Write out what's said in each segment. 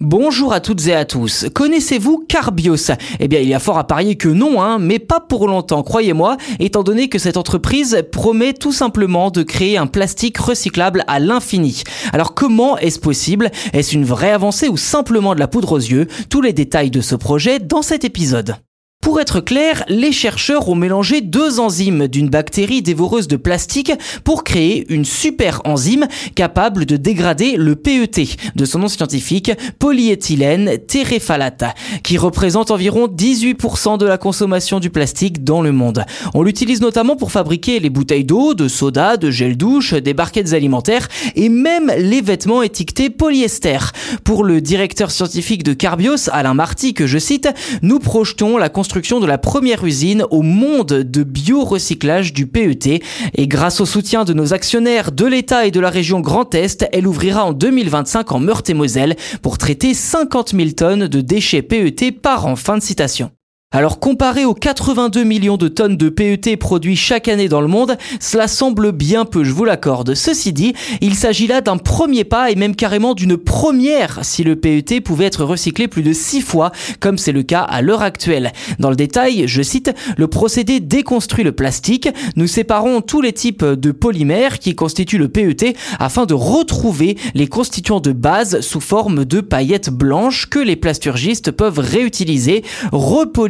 Bonjour à toutes et à tous. Connaissez-vous Carbios? Eh bien, il y a fort à parier que non, hein, mais pas pour longtemps, croyez-moi, étant donné que cette entreprise promet tout simplement de créer un plastique recyclable à l'infini. Alors comment est-ce possible? Est-ce une vraie avancée ou simplement de la poudre aux yeux? Tous les détails de ce projet dans cet épisode. Pour être clair, les chercheurs ont mélangé deux enzymes d'une bactérie dévoreuse de plastique pour créer une super enzyme capable de dégrader le PET, de son nom scientifique polyéthylène terephthalate, qui représente environ 18% de la consommation du plastique dans le monde. On l'utilise notamment pour fabriquer les bouteilles d'eau, de soda, de gel douche, des barquettes alimentaires et même les vêtements étiquetés polyester. Pour le directeur scientifique de Carbios, Alain Marty, que je cite, nous projetons la construction de la première usine au monde de biorecyclage du PET et grâce au soutien de nos actionnaires de l'État et de la région Grand Est, elle ouvrira en 2025 en Meurthe-et-Moselle pour traiter 50 000 tonnes de déchets PET par an. Fin de citation. Alors comparé aux 82 millions de tonnes de PET produits chaque année dans le monde, cela semble bien peu, je vous l'accorde. Ceci dit, il s'agit là d'un premier pas et même carrément d'une première si le PET pouvait être recyclé plus de 6 fois, comme c'est le cas à l'heure actuelle. Dans le détail, je cite, le procédé déconstruit le plastique, nous séparons tous les types de polymères qui constituent le PET afin de retrouver les constituants de base sous forme de paillettes blanches que les plasturgistes peuvent réutiliser,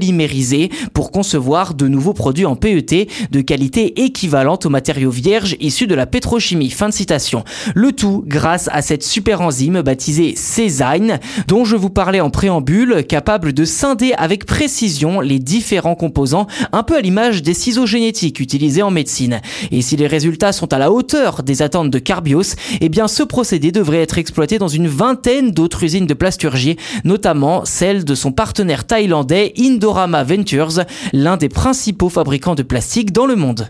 repolymériser pour concevoir de nouveaux produits en PET de qualité équivalente aux matériaux vierges issus de la pétrochimie. Fin de citation. Le tout grâce à cette super enzyme baptisée Cézine, dont je vous parlais en préambule, capable de scinder avec précision les différents composants, un peu à l'image des ciseaux génétiques utilisés en médecine. Et si les résultats sont à la hauteur des attentes de Carbios, eh bien ce procédé devrait être exploité dans une vingtaine d'autres usines de plasturgie, notamment celle de son partenaire thaïlandais Indora Ventures, l'un des principaux fabricants de plastique dans le monde.